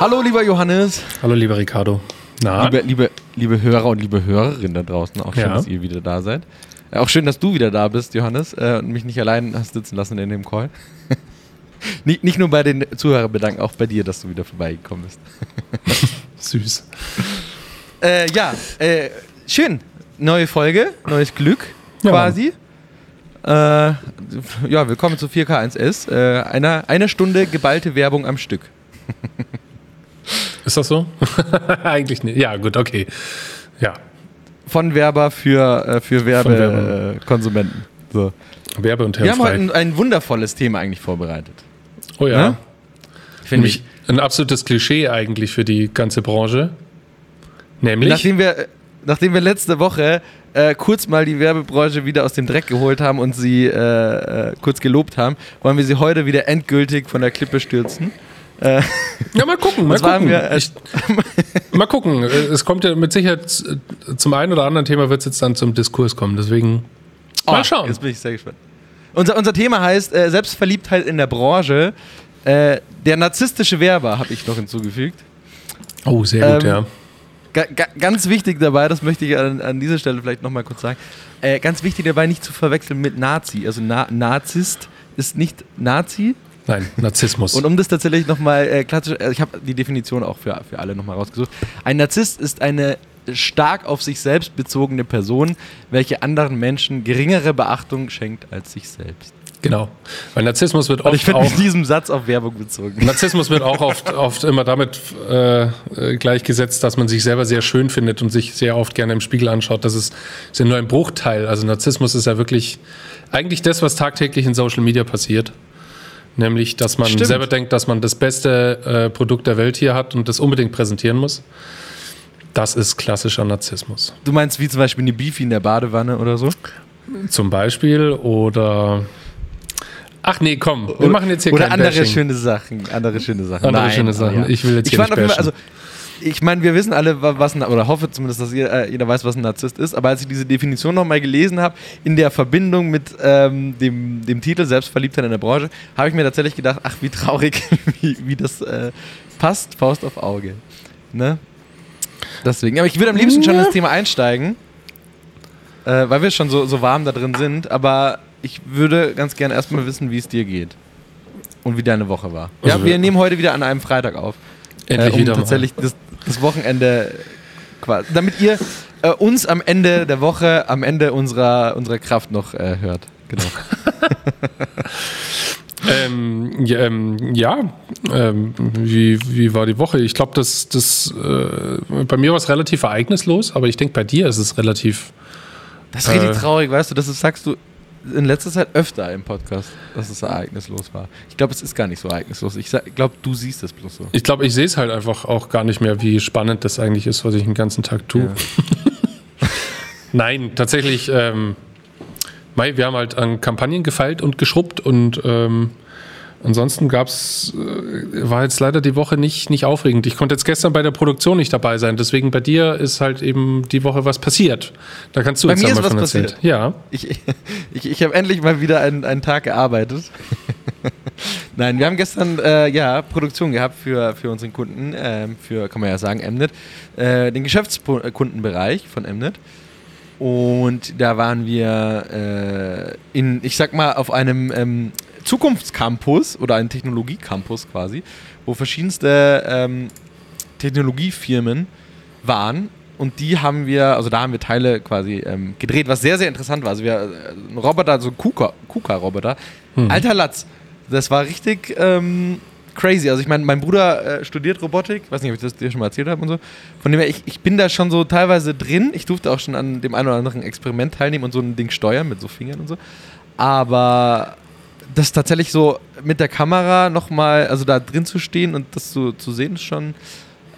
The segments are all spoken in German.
Hallo, lieber Johannes. Hallo, lieber Ricardo. Na? Liebe, liebe, liebe Hörer und liebe Hörerinnen da draußen, auch schön, ja. dass ihr wieder da seid. Äh, auch schön, dass du wieder da bist, Johannes, äh, und mich nicht allein hast sitzen lassen in dem Call. nicht, nicht nur bei den Zuhörern bedanken, auch bei dir, dass du wieder vorbeigekommen bist. Süß. Äh, ja, äh, schön. Neue Folge, neues Glück ja, quasi. Äh, ja, willkommen zu 4K1S. Äh, eine, eine Stunde geballte Werbung am Stück. Ist das so? Eigentlich nicht. Ja, gut, okay. Ja. Von Werber für, äh, für Werbekonsumenten. Äh, so. Werbe- und Wir haben heute ein, ein, wundervolles Thema eigentlich vorbereitet. Oh ja. ja? Finde ich. Ein absolutes Klischee eigentlich für die ganze Branche. Nämlich. Nachdem wir, nachdem wir letzte Woche äh, kurz mal die Werbebranche wieder aus dem Dreck geholt haben und sie äh, äh, kurz gelobt haben, wollen wir sie heute wieder endgültig von der Klippe stürzen. Äh, ja, mal gucken, mal gucken. Wir, ich, mal gucken. Es kommt ja mit Sicherheit zum einen oder anderen Thema wird es jetzt dann zum Diskurs kommen. Deswegen oh, mal schauen. Jetzt bin ich sehr gespannt. Unser, unser Thema heißt äh, Selbstverliebtheit in der Branche. Äh, der narzisstische Werber habe ich noch hinzugefügt. Oh, sehr gut, ähm, ja. Ga, ga, ganz wichtig dabei, das möchte ich an, an dieser Stelle vielleicht nochmal kurz sagen. Äh, ganz wichtig dabei, nicht zu verwechseln mit Nazi. Also Na Narzisst ist nicht Nazi, Nein, Narzissmus. Und um das tatsächlich nochmal äh, klar zu also ich habe die Definition auch für, für alle nochmal rausgesucht. Ein Narzisst ist eine stark auf sich selbst bezogene Person, welche anderen Menschen geringere Beachtung schenkt als sich selbst. Genau. Weil Narzissmus wird oft. Und ich finde mit diesem Satz auf Werbung bezogen. Narzissmus wird auch oft, oft immer damit äh, gleichgesetzt, dass man sich selber sehr schön findet und sich sehr oft gerne im Spiegel anschaut. Das ist, ist ja nur ein Bruchteil. Also Narzissmus ist ja wirklich eigentlich das, was tagtäglich in Social Media passiert. Nämlich, dass man Stimmt. selber denkt, dass man das beste äh, Produkt der Welt hier hat und das unbedingt präsentieren muss. Das ist klassischer Narzissmus. Du meinst wie zum Beispiel eine Beefy in der Badewanne oder so? Zum Beispiel oder Ach nee, komm, wir machen jetzt hier Oder andere Bashing. schöne Sachen, andere schöne Sachen. Andere Nein, schöne Sachen. Ja. Ich will jetzt ich hier nicht bashen. also ich meine, wir wissen alle, was ein, oder hoffe zumindest, dass jeder, äh, jeder, weiß, was ein Narzisst ist, aber als ich diese Definition nochmal gelesen habe, in der Verbindung mit ähm, dem, dem Titel Selbstverliebtheit in der Branche, habe ich mir tatsächlich gedacht, ach, wie traurig, wie, wie das äh, passt, Faust auf Auge. Ne? Deswegen, aber ich würde am liebsten schon ins Thema einsteigen, äh, weil wir schon so, so warm da drin sind, aber ich würde ganz gerne erstmal wissen, wie es dir geht. Und wie deine Woche war. Also ja, wir nehmen heute wieder an einem Freitag auf. Endlich äh, um wieder tatsächlich das, das Wochenende quasi, damit ihr äh, uns am Ende der Woche, am Ende unserer, unserer Kraft noch äh, hört. Genau. ähm, ja, ähm, ja ähm, wie, wie war die Woche? Ich glaube, das, das, äh, bei mir war es relativ ereignislos, aber ich denke, bei dir ist es relativ. Das ist richtig äh, traurig, weißt du, das ist, sagst du in letzter Zeit öfter im Podcast, dass es ereignislos war. Ich glaube, es ist gar nicht so ereignislos. Ich glaube, du siehst es bloß so. Ich glaube, ich sehe es halt einfach auch gar nicht mehr, wie spannend das eigentlich ist, was ich den ganzen Tag tue. Ja. Nein, tatsächlich, ähm, wir haben halt an Kampagnen gefeilt und geschrubbt und ähm, Ansonsten gab's, äh, war jetzt leider die Woche nicht, nicht aufregend. Ich konnte jetzt gestern bei der Produktion nicht dabei sein. Deswegen bei dir ist halt eben die Woche was passiert. Da kannst du bei jetzt mir ist was passiert. Ja. Ich, ich, ich habe endlich mal wieder einen, einen Tag gearbeitet. Nein, wir haben gestern äh, ja Produktion gehabt für, für unseren Kunden, äh, für, kann man ja sagen, Mnet, äh, den Geschäftskundenbereich von Mnet. Und da waren wir äh, in, ich sag mal, auf einem ähm, Zukunftscampus oder ein Technologiecampus quasi, wo verschiedenste ähm, Technologiefirmen waren und die haben wir, also da haben wir Teile quasi ähm, gedreht, was sehr, sehr interessant war. Also wir, äh, ein Roboter, so ein KUKA-Roboter, mhm. alter Latz, das war richtig ähm, crazy. Also ich meine, mein Bruder äh, studiert Robotik, weiß nicht, ob ich das dir schon mal erzählt habe und so. Von dem her, ich, ich bin da schon so teilweise drin. Ich durfte auch schon an dem einen oder anderen Experiment teilnehmen und so ein Ding steuern mit so Fingern und so. Aber das tatsächlich so mit der Kamera nochmal, also da drin zu stehen und das so zu sehen, ist schon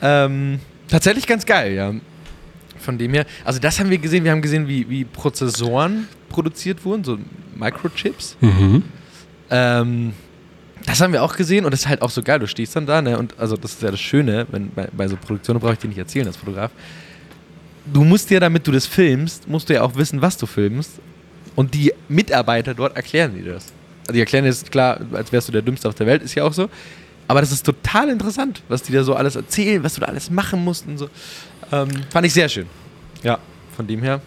ähm, tatsächlich ganz geil, ja. Von dem her, also das haben wir gesehen, wir haben gesehen, wie, wie Prozessoren produziert wurden, so Microchips. Mhm. Ähm, das haben wir auch gesehen und das ist halt auch so geil. Du stehst dann da, ne? Und also das ist ja das Schöne, wenn bei, bei so Produktionen brauche ich dir nicht erzählen als Fotograf. Du musst ja, damit du das filmst, musst du ja auch wissen, was du filmst. Und die Mitarbeiter dort erklären dir das also die erklären jetzt klar, als wärst du der Dümmste auf der Welt, ist ja auch so. Aber das ist total interessant, was die da so alles erzählen, was du da alles machen musst und so. Ähm, fand ich sehr schön. Ja, von dem her.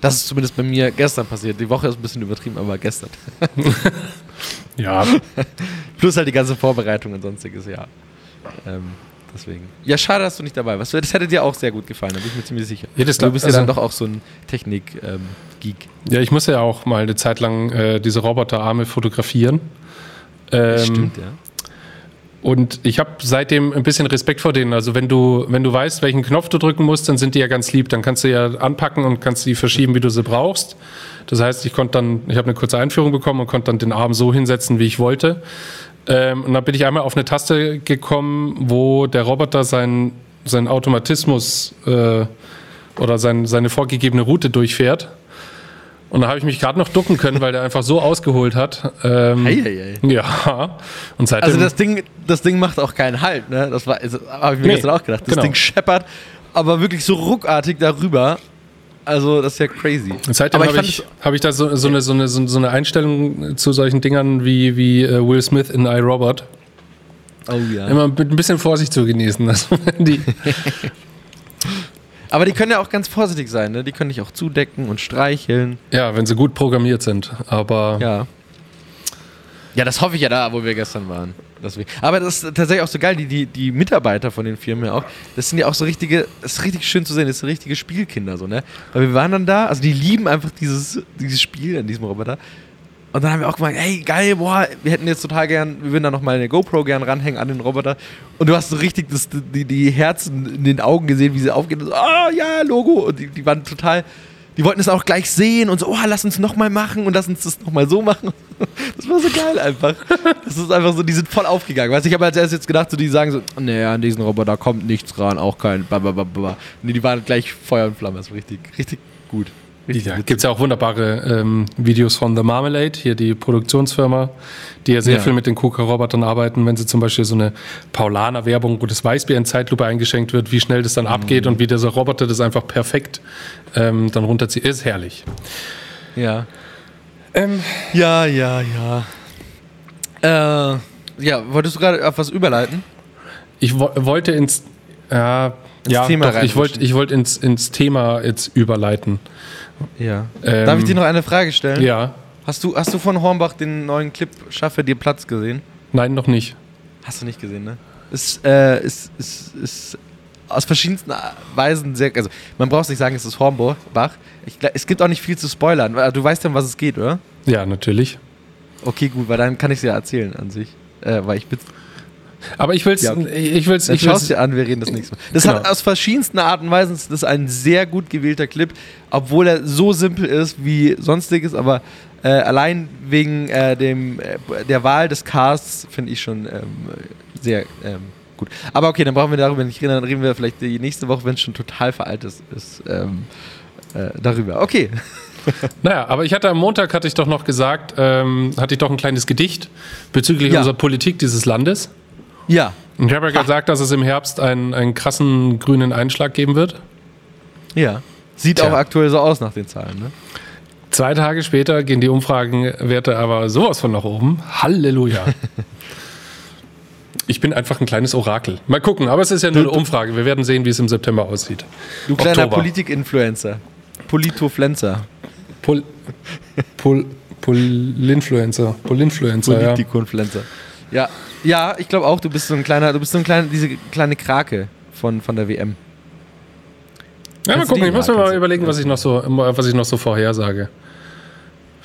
Das ist zumindest bei mir gestern passiert. Die Woche ist ein bisschen übertrieben, aber gestern. Ja, Plus halt die ganze Vorbereitung und sonstiges, ja. Ähm, deswegen. Ja, schade, dass du nicht dabei warst. Das hätte dir auch sehr gut gefallen, da bin ich mir ziemlich sicher. Ja, das du bist ja also- dann doch auch so ein Technik-Geek. ja, ich muss ja auch mal eine Zeit lang äh, diese Roboterarme fotografieren. Ähm, Stimmt, ja. Und ich habe seitdem ein bisschen Respekt vor denen. Also wenn du, wenn du weißt, welchen Knopf du drücken musst, dann sind die ja ganz lieb. Dann kannst du ja anpacken und kannst die verschieben, wie du sie brauchst. Das heißt, ich konnte dann, ich habe eine kurze Einführung bekommen und konnte dann den Arm so hinsetzen, wie ich wollte. Ähm, und dann bin ich einmal auf eine Taste gekommen, wo der Roboter seinen seinen Automatismus äh, oder sein, seine vorgegebene Route durchfährt. Und da habe ich mich gerade noch ducken können, weil der einfach so ausgeholt hat. Ähm, Eieiei. ja. Und seitdem, Also das Ding, das Ding macht auch keinen Halt, ne? Das war, also, habe ich mir Nee, gestern auch gedacht. Das genau. Ding scheppert, aber wirklich so ruckartig darüber. Also, das ist ja crazy. Seitdem aber habe ich, hab ich da so, so, eine, so, eine, so eine Einstellung zu solchen Dingern wie, wie äh, Will Smith in iRobot. Oh ja. Immer mit ein bisschen Vorsicht zu genießen. Also, die, Aber die können ja auch ganz vorsichtig sein, ne? Die können dich auch zudecken und streicheln. ja, wenn sie gut programmiert sind. Aber Ja. Ja, das hoffe ich ja da, wo wir gestern waren. Deswegen. Aber das ist tatsächlich auch so geil, die, die, die Mitarbeiter von den Firmen ja auch, das sind ja auch so richtige, das ist richtig schön zu sehen, das sind richtige Spielkinder so, ne? Weil wir waren dann da, also die lieben einfach dieses, dieses Spiel an diesem Roboter. Und dann haben wir auch gemeint, hey, geil, boah, wir hätten jetzt total gern, wir würden da nochmal eine GoPro gern ranhängen an den Roboter. Und du hast so richtig das, die, die Herzen in den Augen gesehen, wie sie aufgehen. Und so, ah, ja, Logo. Und die, die waren total, die wollten es auch gleich sehen und so, oh, lass uns nochmal machen und lass uns das nochmal so machen. Das war so geil einfach. Das ist einfach so, die sind voll aufgegangen. Weißt ich habe als erstes jetzt gedacht, so, die sagen so, nee, an diesen Roboter kommt nichts ran, auch kein babababa. Nee, die waren gleich Feuer und Flamme. Das war richtig, richtig gut. Witzig. gibt es ja auch wunderbare ähm, Videos von The Marmalade, hier die Produktionsfirma, die ja sehr Ja. viel mit den KUKA-Robotern arbeiten, wenn sie zum Beispiel so eine Paulaner-Werbung, wo das Weißbier in Zeitlupe eingeschenkt wird, wie schnell das dann abgeht und wie dieser Roboter das einfach perfekt ähm, dann runterzieht. Ist herrlich. Ja. Ähm, Ja, ja, ja. Äh, ja, wolltest du gerade auf was überleiten? ich wo wollte ins, ja, Ins ja, Thema doch, ich wollte ich wollt ins, ins Thema jetzt überleiten. Ja. Ähm, Darf ich dir noch eine Frage stellen? Ja, Hast du, hast du von Hornbach den neuen Clip Schaffe dir Platz gesehen? nein, noch nicht. Hast du nicht gesehen, ne? Ist, äh, ist, ist, ist aus verschiedensten Weisen sehr. Also, man braucht nicht sagen, es ist Hornbach. Ich, es gibt auch nicht viel zu spoilern. weil Du weißt ja, um was es geht, oder? Ja, natürlich. Okay, gut, weil dann kann ich es ja erzählen an sich. Äh, weil ich bin. Aber ich will's, Ja, okay. ich will's, Dann ich will's, dir an, wir reden das nächste Mal. Das Genau. hat aus verschiedensten Arten und Weisen, das ist ein sehr gut gewählter Clip, obwohl er so simpel ist wie sonstiges, aber äh, allein wegen äh, dem, äh, der Wahl des Casts finde ich schon ähm, sehr ähm, gut. Aber okay, dann brauchen wir darüber nicht reden, dann reden wir vielleicht die nächste Woche, wenn es schon total veraltet ist, ähm, äh, darüber. Okay. Naja, aber ich hatte am Montag, hatte ich doch noch gesagt, ähm, hatte ich doch ein kleines Gedicht bezüglich Ja. unserer Politik dieses Landes. Ja. Und ich habe ja gesagt, dass es im Herbst einen, einen krassen grünen Einschlag geben wird. Ja. Sieht Tja. auch aktuell so aus nach den Zahlen, ne? Zwei Tage später gehen die Umfragenwerte aber sowas von nach oben. Halleluja. Ich bin einfach ein kleines Orakel. Mal gucken, aber es ist ja nur eine Umfrage. Wir werden sehen, wie es im September aussieht. Du kleiner. Politik-Influencer. Politofluencer. Pol, Pol, Polinfluencer. Polinfluencer, ja. Politikunfluencer. Ja, ja, ich glaube auch, du bist so ein kleiner, du bist so ein kleiner, diese kleine Krake von, von der WM. Ja, mal gucken. Ich muss mir mal überlegen, was ich noch so, was ich noch so vorhersage.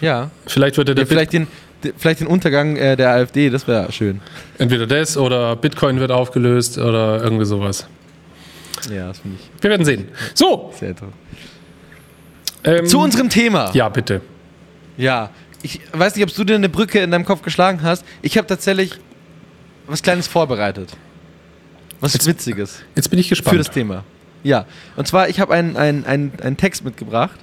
Ja. Vielleicht wird er der ja vielleicht, den, de- vielleicht den Untergang äh, der AfD, das wäre schön. Entweder das oder Bitcoin wird aufgelöst oder irgendwie sowas. Ja, das finde ich Wir werden sehen. So. sehr toll. Ähm, Zu unserem Thema. Ja, bitte. Ja. Ich weiß nicht, ob du dir eine Brücke in deinem Kopf geschlagen hast. Ich habe tatsächlich was Kleines vorbereitet. Was Jetzt- Witziges. Jetzt bin ich für gespannt. das Thema. Ja, und zwar, ich habe einen ein, ein Text mitgebracht.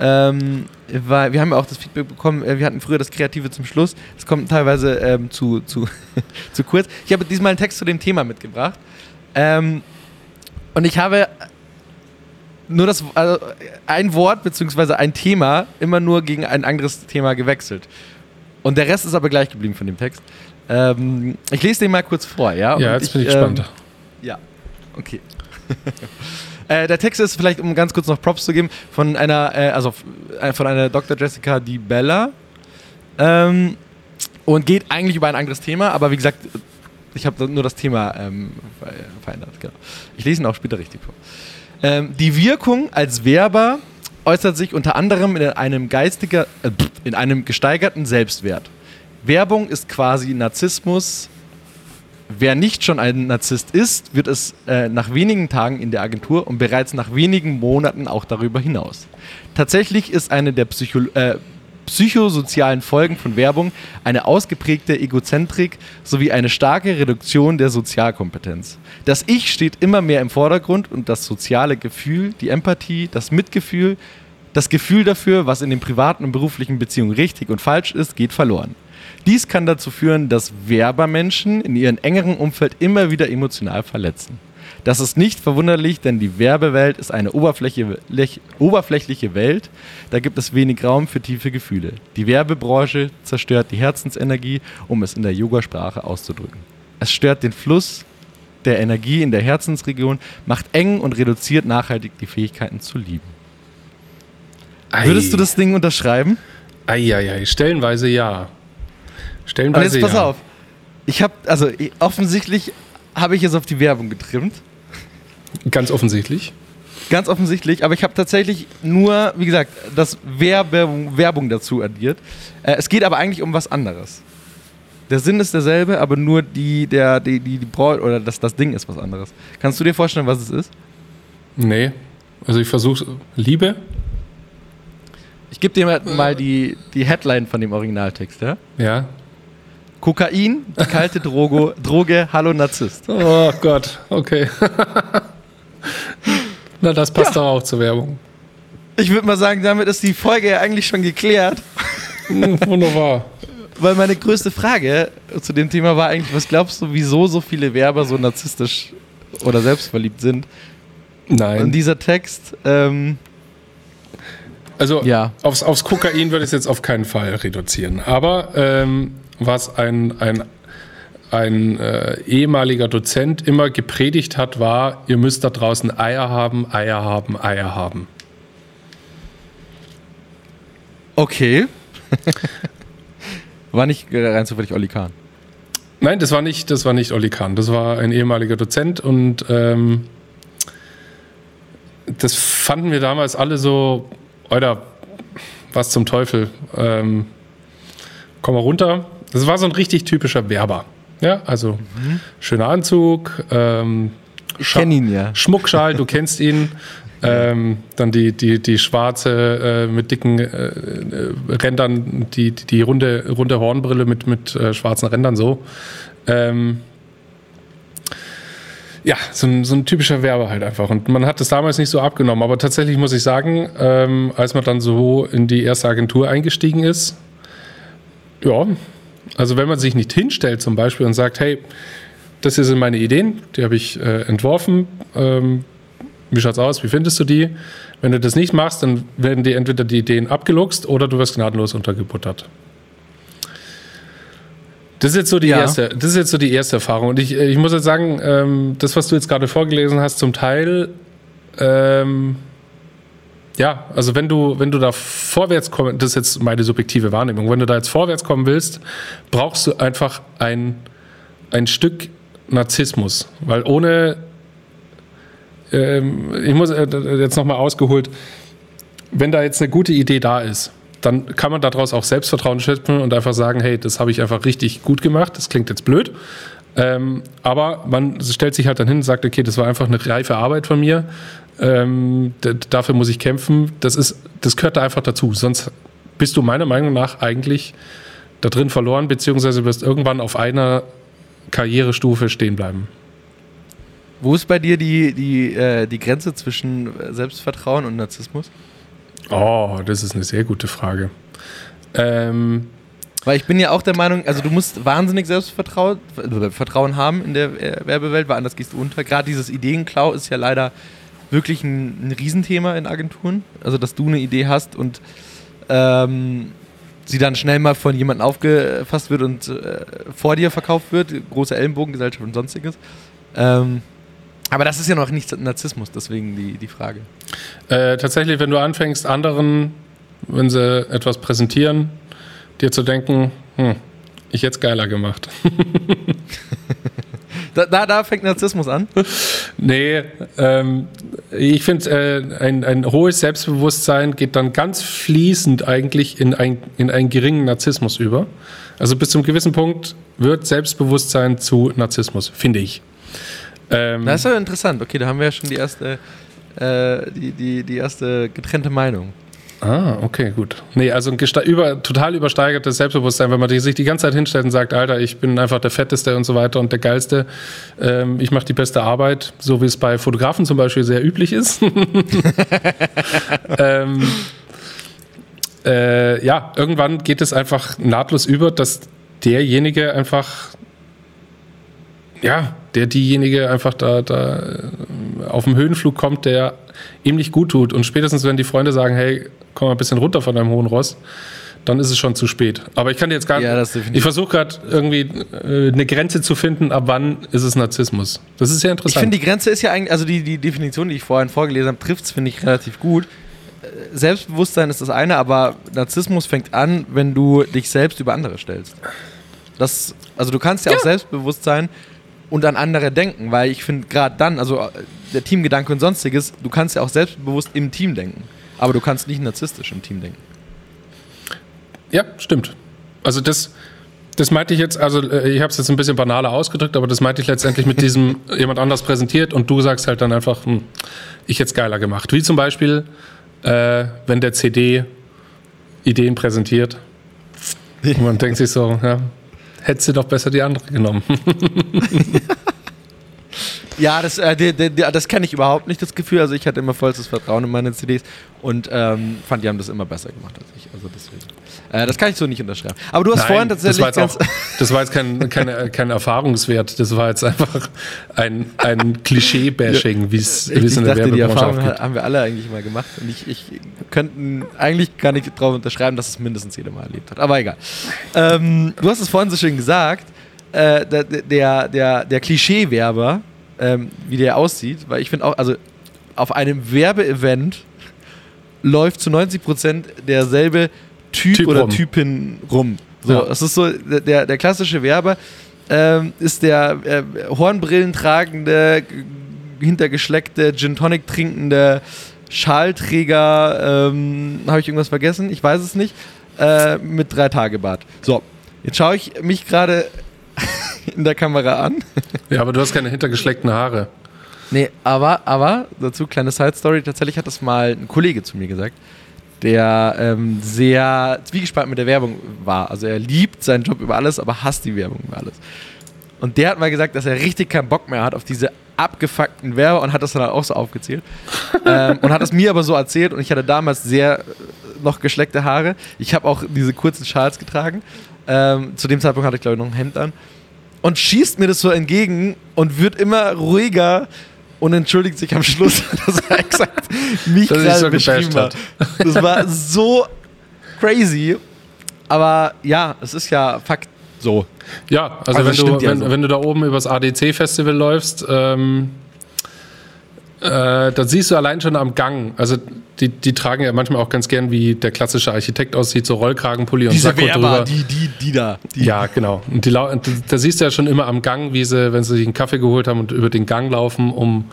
Ähm, weil wir haben ja auch das Feedback bekommen, äh, wir hatten früher das Kreative zum Schluss. Das kommt teilweise ähm, zu, zu, zu kurz. Ich habe diesmal einen Text zu dem Thema mitgebracht. Ähm, und ich habe nur das, also ein Wort bzw. ein Thema immer nur gegen ein anderes Thema gewechselt. Und der Rest ist aber gleich geblieben von dem Text. Ähm, ich lese den mal kurz vor, ja? Ja, jetzt bin ich gespannt. Ähm, ja, okay. äh, der Text ist vielleicht, um ganz kurz noch Props zu geben, von einer, äh, also äh, von einer Dr. Jessica Di Bella. Ähm, und geht eigentlich über ein anderes Thema, aber wie gesagt, ich habe nur das Thema ähm, ver- verändert. Genau. Ich lese ihn auch später richtig vor. Ähm, die Wirkung als Werber äußert sich unter anderem in einem geistiger, äh, in einem gesteigerten Selbstwert. Werbung ist quasi Narzissmus. Wer nicht schon ein Narzisst ist, wird es äh, nach wenigen Tagen in der Agentur und bereits nach wenigen Monaten auch darüber hinaus. Tatsächlich ist eine der Psycho äh, psychosozialen Folgen von Werbung eine ausgeprägte Egozentrik sowie eine starke Reduktion der Sozialkompetenz. Das Ich steht immer mehr im Vordergrund und das soziale Gefühl, die Empathie, das Mitgefühl, das Gefühl dafür, was in den privaten und beruflichen Beziehungen richtig und falsch ist, geht verloren. Dies kann dazu führen, dass Werbermenschen in ihrem engeren Umfeld immer wieder emotional verletzen. Das ist nicht verwunderlich, denn die Werbewelt ist eine oberflächliche Welt. Da gibt es wenig Raum für tiefe Gefühle. Die Werbebranche zerstört die Herzensenergie, um es in der Yogasprache auszudrücken. Es stört den Fluss der Energie in der Herzensregion, macht eng und reduziert nachhaltig die Fähigkeiten zu lieben. Würdest du das Ding unterschreiben? Eieiei, stellenweise ja. Und Stellenweise jetzt pass ja. auf. Ich habe, also ich- offensichtlich habe ich jetzt auf die Werbung getrimmt. Ganz offensichtlich. Ganz offensichtlich, aber ich habe tatsächlich nur, wie gesagt, das Werbung, Werbung dazu addiert. Äh, es geht aber eigentlich um was anderes. Der Sinn ist derselbe, aber nur die, der, die, die, die Braut oder das, das Ding ist was anderes. Kannst du dir vorstellen, was es ist? Nee. Also ich versuche Liebe. Ich gebe dir mal, mal die, die Headline von dem Originaltext, ja? Ja. Kokain, die kalte Droge, Droge, hallo Narzisst. Oh Gott, okay. Na, das passt Ja. doch auch zur Werbung. Ich würde mal sagen, damit ist die Folge ja eigentlich schon geklärt. Hm, Wunderbar. Weil meine größte Frage zu dem Thema war eigentlich, was glaubst du, wieso so viele Werber so narzisstisch oder selbstverliebt sind? Nein. Und dieser Text, ähm, Also Ja. aufs, aufs Kokain würde ich es jetzt auf keinen Fall reduzieren. Aber ähm, was ein, ein, ein äh, ehemaliger Dozent immer gepredigt hat, war, ihr müsst da draußen Eier haben, Eier haben, Eier haben. okay. war nicht rein zufällig Olli Kahn. Nein, das war nicht, das war nicht Olli Kahn. Das war ein ehemaliger Dozent und ähm, das fanden wir damals alle so, oder was zum Teufel. Ähm, komm mal runter. Das war so ein richtig typischer Werber. Ja, also schöner Anzug, ähm, Ich kenne ihn ja. Schmuckschal, du kennst ihn. Ähm, dann die, die, die schwarze äh, mit dicken äh, äh, Rändern, die, die, die runde, runde Hornbrille mit, mit äh, schwarzen Rändern so. Ähm, ja, so ein, so ein typischer Werber halt einfach. Und man hat das damals nicht so abgenommen. Aber tatsächlich muss ich sagen, ähm, als man dann so in die erste Agentur eingestiegen ist, ja, also wenn man sich nicht hinstellt zum Beispiel und sagt, hey, das hier sind meine Ideen, die habe ich äh, entworfen. Ähm, wie schaut's aus? Wie findest du die? Wenn du das nicht machst, dann werden dir entweder die Ideen abgeluchst oder du wirst gnadenlos untergebuttert. Das ist jetzt so die Ja. erste, das ist jetzt so die erste Erfahrung. Und ich, ich muss jetzt sagen, ähm, das, was du jetzt gerade vorgelesen hast, zum Teil, ähm, ja, also wenn du, wenn du da vorwärts kommen, das ist jetzt meine subjektive Wahrnehmung, wenn du da jetzt vorwärts kommen willst, brauchst du einfach ein, ein Stück Narzissmus. Weil ohne, ähm, ich muss äh, jetzt nochmal ausgeholt, wenn da jetzt eine gute Idee da ist, dann kann man daraus auch Selbstvertrauen schöpfen und einfach sagen, hey, das habe ich einfach richtig gut gemacht, das klingt jetzt blöd. Ähm, aber man stellt sich halt dann hin und sagt, okay, das war einfach eine reife Arbeit von mir. Ähm, dafür muss ich kämpfen. Das ist, das gehört da einfach dazu. Sonst bist du meiner Meinung nach eigentlich da drin verloren, beziehungsweise wirst irgendwann auf einer Karrierestufe stehen bleiben. Wo ist bei dir die, die, äh, die Grenze zwischen äh, Selbstvertrauen und Narzissmus? Oh, das ist eine sehr gute Frage. Ähm, Weil ich bin ja auch der Meinung, also du musst wahnsinnig Selbstvertrauen äh, Vertrauen haben in der äh, Werbewelt, weil anders gehst du unter. Gerade dieses Ideenklau ist ja leider wirklich ein, ein Riesenthema in Agenturen. Also dass du eine Idee hast und ähm, sie dann schnell mal von jemandem aufgefasst wird und äh, vor dir verkauft wird, große Ellenbogengesellschaft und sonstiges. Ähm, aber das ist ja noch nicht Narzissmus, deswegen die, die Frage. Äh, tatsächlich, wenn du anfängst, anderen, wenn sie etwas präsentieren, dir zu denken, hm, ich hätte es geiler gemacht. da, da, da, fängt Narzissmus an? nee, ähm, ich finde, äh, ein, ein hohes Selbstbewusstsein geht dann ganz fließend eigentlich in, ein, in einen geringen Narzissmus über. Also bis zum gewissen Punkt wird Selbstbewusstsein zu Narzissmus, finde ich. Ähm, das ist ja interessant. Okay, da haben wir ja schon die erste, äh, die, die, die erste getrennte Meinung. Ah, okay, gut. Nee, also ein über, total übersteigertes Selbstbewusstsein, wenn man sich die ganze Zeit hinstellt und sagt, Alter, ich bin einfach der Fetteste und so weiter und der Geilste. Ähm, ich mache die beste Arbeit, so wie es bei Fotografen zum Beispiel sehr üblich ist. ähm, äh, ja, irgendwann geht es einfach nahtlos über, dass derjenige einfach ja, der diejenige einfach da, da äh, auf dem Höhenflug kommt, der ihm nicht gut tut. Und spätestens, wenn die Freunde sagen, hey, komm mal ein bisschen runter von deinem hohen Ross, dann ist es schon zu spät. Aber ich kann jetzt gar ja, Ich versuche gerade irgendwie äh, eine Grenze zu finden, ab wann ist es Narzissmus. Das ist sehr interessant. Ich finde, die Grenze ist ja eigentlich, also die, die Definition, die ich vorhin vorgelesen habe, trifft es, finde ich, relativ gut. Äh, Selbstbewusstsein ist das eine, aber Narzissmus fängt an, wenn du dich selbst über andere stellst. Das, also du kannst ja, ja. auch selbstbewusst sein, und an andere denken, weil ich finde, gerade dann, also äh, der Teamgedanke und sonstiges, du kannst ja auch selbstbewusst im Team denken, aber du kannst nicht narzisstisch im Team denken. Ja, stimmt. Also das, das meinte ich jetzt, also äh, ich habe es jetzt ein bisschen banaler ausgedrückt, aber das meinte ich letztendlich mit diesem jemand anders präsentiert und du sagst halt dann einfach, hm, ich hätte es geiler gemacht. Wie zum Beispiel, äh, wenn der CD Ideen präsentiert und man denkt sich so, ja, hättest du doch besser die andere genommen. ja, das, äh, das kenne ich überhaupt nicht, das Gefühl. Also ich hatte immer vollstes Vertrauen in meine CDs und ähm, fand, die haben das immer besser gemacht als ich. Also deswegen. Äh, das kann ich so nicht unterschreiben. Aber du hast Nein, vorhin tatsächlich. Das war jetzt, auch, das war jetzt kein, kein, kein Erfahrungswert, das war jetzt einfach ein, ein Klischee-Bashing, wie es in der dachte, Die Erfahrung aufgeht. haben wir alle eigentlich mal gemacht. Und ich, ich könnte eigentlich gar nicht darauf unterschreiben, dass es mindestens jeder mal erlebt hat. Aber egal. Ähm, du hast es vorhin so schön gesagt. Äh, der, der, der, der Klischee-Werber, ähm, wie der aussieht, weil ich finde auch, also auf einem Werbeevent läuft zu 90 Prozent derselbe Typ, typ oder rum. Typin rum. So, ja. das ist so der, der klassische Werber ähm, ist der äh, Hornbrillen tragende, hintergeschleckte, Gin Tonic trinkende Schalträger. Ähm, Habe ich irgendwas vergessen? Ich weiß es nicht. Äh, mit drei Tage Bart. So, jetzt schaue ich mich gerade in der Kamera an. ja, aber du hast keine hintergeschleckten Haare. Nee, aber, aber, dazu kleine Side Story, tatsächlich hat das mal ein Kollege zu mir gesagt der ähm, sehr zwiegespalten mit der Werbung war. Also er liebt seinen Job über alles, aber hasst die Werbung über alles. Und der hat mal gesagt, dass er richtig keinen Bock mehr hat auf diese abgefuckten Werber und hat das dann halt auch so aufgezählt. ähm, und hat es mir aber so erzählt und ich hatte damals sehr äh, noch geschleckte Haare. Ich habe auch diese kurzen Schals getragen. Ähm, zu dem Zeitpunkt hatte ich glaube ich noch ein Hemd an. Und schießt mir das so entgegen und wird immer ruhiger und entschuldigt sich am Schluss, dass er exakt mich gerade so beschrieben hat. Das war so crazy. Aber ja, es ist ja Fakt so. Ja, also, also wenn, du, wenn, so. wenn, du da oben übers ADC-Festival läufst, ähm, äh, da siehst du allein schon am Gang, also die, die tragen ja manchmal auch ganz gern, wie der klassische Architekt aussieht, so Rollkragenpulli und Diese Sakko Werber, drüber. Die, die, die da. Die. Ja, genau. Und die, da siehst du ja schon immer am Gang, wie sie, wenn sie sich einen Kaffee geholt haben und über den Gang laufen, um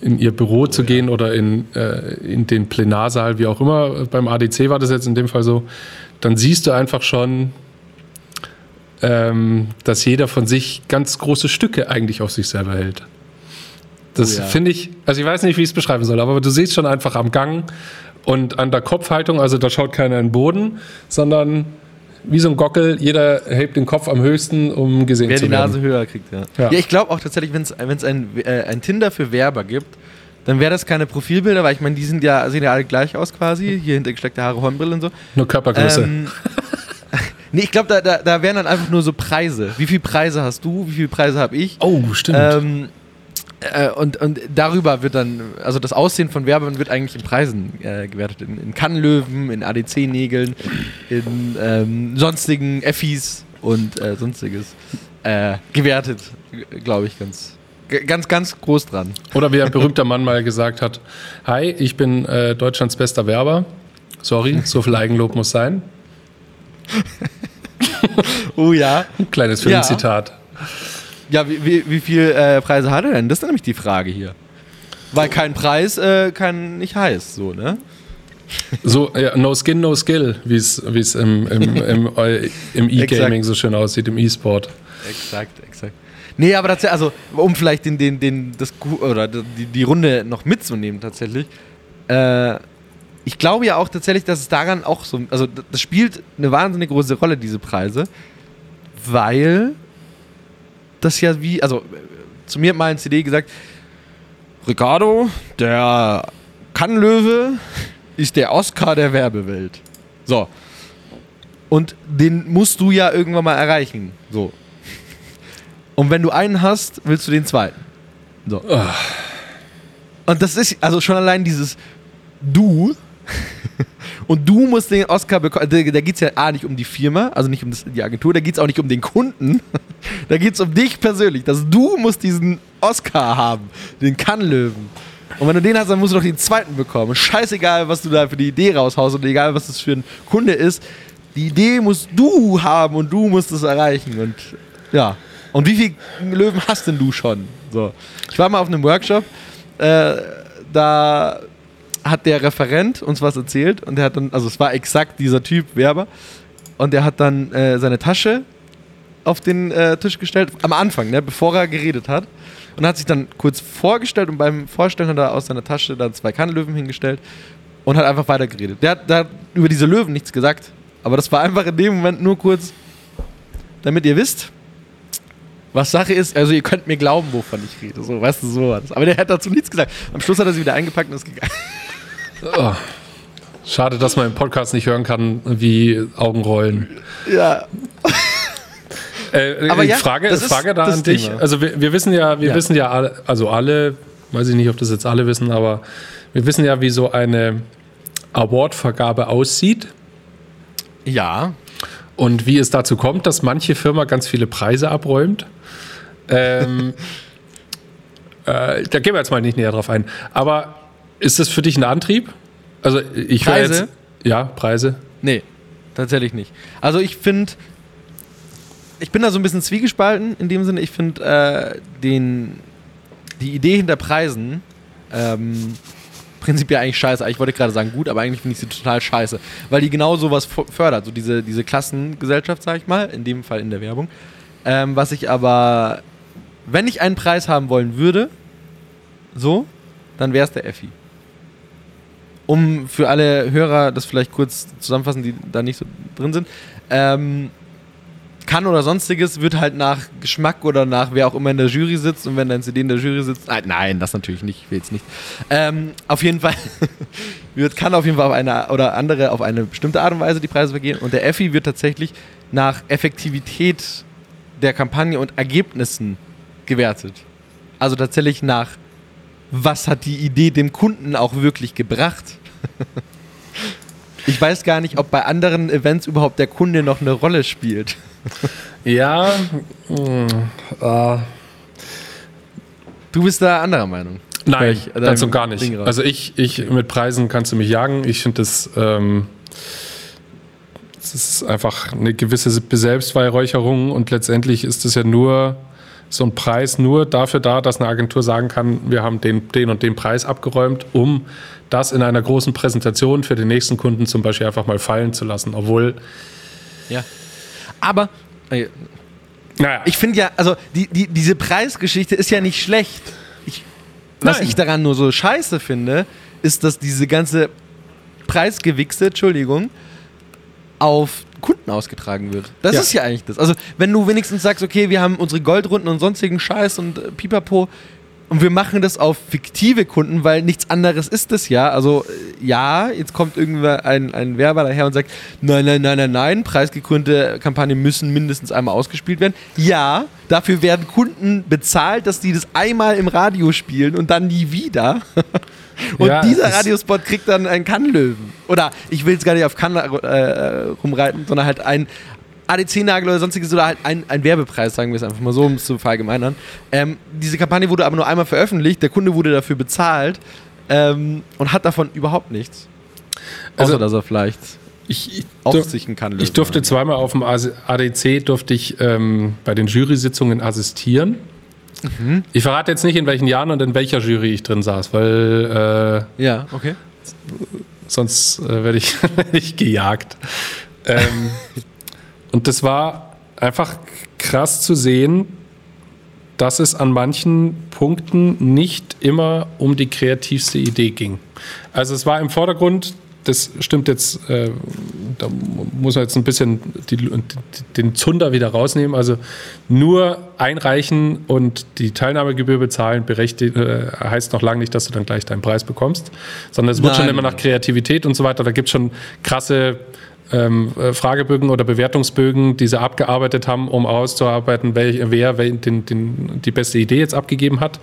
in ihr Büro oh, zu ja. gehen oder in, äh, in den Plenarsaal, wie auch immer. Beim ADC war das jetzt in dem Fall so. Dann siehst du einfach schon, ähm, dass jeder von sich ganz große Stücke eigentlich auf sich selber hält. Das oh ja. finde ich, also ich weiß nicht, wie ich es beschreiben soll, aber du siehst schon einfach am Gang und an der Kopfhaltung, also da schaut keiner in den Boden, sondern wie so ein Gockel, jeder hebt den Kopf am höchsten, um gesehen Wer zu werden. Wer die Nase höher kriegt, ja. Ja, ja ich glaube auch tatsächlich, wenn es ein, äh, ein Tinder für Werber gibt, dann wäre das keine Profilbilder, weil ich meine, die sind ja, sehen ja alle gleich aus quasi, hier hintergesteckte Haare, Hornbrille und so. Nur Körpergröße. Ähm, nee, ich glaube, da, da, da wären dann einfach nur so Preise. Wie viele Preise hast du, wie viele Preise habe ich? Oh, stimmt. Ähm, Äh, und, und darüber wird dann, also das Aussehen von Werbern wird eigentlich in Preisen äh, gewertet. In, in Kannlöwen, in ADC-Nägeln, in ähm, sonstigen Effis und äh, sonstiges äh, gewertet, glaube ich, ganz, ganz, ganz groß dran. Oder wie ein berühmter Mann mal gesagt hat: Hi, ich bin äh, Deutschlands bester Werber. Sorry, so viel Eigenlob muss sein. oh ja. Ein kleines Filmzitat. Ja, ja wie, wie, wie viel äh, Preise hat er denn? Das ist nämlich die Frage hier. Weil kein Preis äh, kann nicht heiß, so, ne? So, ja, no skin, no skill, wie es im, im, im, im E-Gaming so schön aussieht, im E-Sport. Exakt, exakt. Nee, aber das, also, um vielleicht den, den, den, das, oder die, die Runde noch mitzunehmen tatsächlich, äh, ich glaube ja auch tatsächlich, dass es daran auch so, also das spielt eine wahnsinnig große Rolle, diese Preise, weil das ja wie, also zu mir hat mal ein CD gesagt, Ricardo, der Kannlöwe ist der Oscar der Werbewelt. So. Und den musst du ja irgendwann mal erreichen. So. Und wenn du einen hast, willst du den zweiten. So. Und das ist, also schon allein dieses Du und du musst den Oscar bekommen. Da, da geht es ja A nicht um die Firma, also nicht um das, die Agentur, da geht es auch nicht um den Kunden. Da geht es um dich persönlich. Dass du musst diesen Oscar haben, den Kannlöwen. Und wenn du den hast, dann musst du doch den zweiten bekommen. Scheißegal, was du da für die Idee raushaust und egal, was das für ein Kunde ist. Die Idee musst du haben und du musst es erreichen. Und ja. Und wie viele Löwen hast denn du schon? So. Ich war mal auf einem Workshop, äh, da hat der Referent uns was erzählt und der hat dann, also es war exakt dieser Typ Werber und der hat dann äh, seine Tasche auf den äh, Tisch gestellt, am Anfang, ne, bevor er geredet hat und hat sich dann kurz vorgestellt und beim Vorstellen hat er aus seiner Tasche dann zwei Kannlöwen hingestellt und hat einfach weitergeredet. Der hat, der hat über diese Löwen nichts gesagt, aber das war einfach in dem Moment nur kurz, damit ihr wisst, was Sache ist, also ihr könnt mir glauben, wovon ich rede. So, weißt du, so was. Aber der hat dazu nichts gesagt. Am Schluss hat er sie wieder eingepackt und ist gegangen. Oh. Schade, dass man im Podcast nicht hören kann, wie Augen rollen. Ja. Äh, Aber ja, Frage, Frage da an dich. Thema. Also wir, wir, wissen ja, wir ja. wissen ja alle, also alle, weiß ich nicht, ob das jetzt alle wissen, aber wir wissen ja, wie so eine Awardvergabe aussieht. Ja. Und wie es dazu kommt, dass manche Firma ganz viele Preise abräumt. Ähm, äh, da gehen wir jetzt mal nicht näher drauf ein. Aber ist das für dich ein Antrieb? Also ich Preise? Jetzt, ja, Preise? Nee, tatsächlich nicht. Also ich finde, ich bin da so ein bisschen zwiegespalten in dem Sinne, ich finde äh, den die Idee hinter Preisen ähm, prinzipiell eigentlich scheiße. Ich wollte gerade sagen gut, aber eigentlich finde ich sie total scheiße, weil die genau sowas fördert, so diese, diese Klassengesellschaft, sag ich mal, in dem Fall in der Werbung. Ähm, was ich aber, wenn ich einen Preis haben wollen würde, so, dann wäre es der Effi um für alle Hörer das vielleicht kurz zusammenfassen, die da nicht so drin sind. Ähm, kann oder sonstiges wird halt nach Geschmack oder nach wer auch immer in der Jury sitzt und wenn dein CD in der Jury sitzt, nein, nein das natürlich nicht, ich will jetzt nicht. Ähm, auf jeden Fall wird, kann auf jeden Fall auf eine oder andere auf eine bestimmte Art und Weise die Preise vergehen und der Effi wird tatsächlich nach Effektivität der Kampagne und Ergebnissen gewertet. Also tatsächlich nach was hat die Idee dem Kunden auch wirklich gebracht? ich weiß gar nicht, ob bei anderen Events überhaupt der Kunde noch eine Rolle spielt. ja, mh, äh. du bist da anderer Meinung. Nein, dazu gar nicht. Also ich, ich mit Preisen kannst du mich jagen. Ich finde das, ähm, das ist einfach eine gewisse Selbstweihräucherung und letztendlich ist es ja nur so ein Preis nur dafür da, dass eine Agentur sagen kann, wir haben den, den und den Preis abgeräumt, um das in einer großen Präsentation für den nächsten Kunden zum Beispiel einfach mal fallen zu lassen. Obwohl. Ja. Aber. Äh, naja. Ich finde ja, also die, die, diese Preisgeschichte ist ja nicht schlecht. Ich, was ich daran nur so scheiße finde, ist, dass diese ganze Preisgewichse, Entschuldigung, auf Kunden ausgetragen wird. Das ja. ist ja eigentlich das. Also, wenn du wenigstens sagst, okay, wir haben unsere Goldrunden und sonstigen Scheiß und äh, Pipapo, Und wir machen das auf fiktive Kunden, weil nichts anderes ist es ja. Also äh, ja, jetzt kommt irgendwer ein, ein Werber daher und sagt, nein, nein, nein, nein, nein, preisgekrönte Kampagnen müssen mindestens einmal ausgespielt werden. Ja, dafür werden Kunden bezahlt, dass die das einmal im Radio spielen und dann nie wieder. Und Ja, dieser es- Radiospot kriegt dann einen Kannlöwen. Oder ich will jetzt gar nicht auf Kann äh, rumreiten, sondern halt ein ADC-Nagel oder sonstiges oder halt ein, ein Werbepreis, sagen wir es einfach mal so, um es zu verallgemeinern. Ähm, diese Kampagne wurde aber nur einmal veröffentlicht, der Kunde wurde dafür bezahlt ähm, und hat davon überhaupt nichts. Außer, Also- dass er vielleicht Ich, ich, einen Kannlöwen ich durfte zweimal auf dem ADC durfte ich ähm, bei den Jury-Sitzungen assistieren. Mhm. Ich verrate jetzt nicht, in welchen Jahren und in welcher Jury ich drin saß, weil äh, Ja, okay. sonst äh, werde ich, werd ich gejagt. Ähm, und das war einfach krass zu sehen, dass es an manchen Punkten nicht immer um die kreativste Idee ging. Also es war im Vordergrund, das stimmt jetzt, äh, da muss man jetzt ein bisschen die, den Zunder wieder rausnehmen. Also nur einreichen und die Teilnahmegebühr bezahlen berechtigt, äh, heißt noch lange nicht, dass du dann gleich deinen Preis bekommst, sondern es wird Nein. schon immer nach Kreativität und so weiter. Da gibt es schon krasse ähm, äh, Fragebögen oder Bewertungsbögen, die sie abgearbeitet haben, um auszuarbeiten, welch, wer wel, den, den, die beste Idee jetzt abgegeben hat.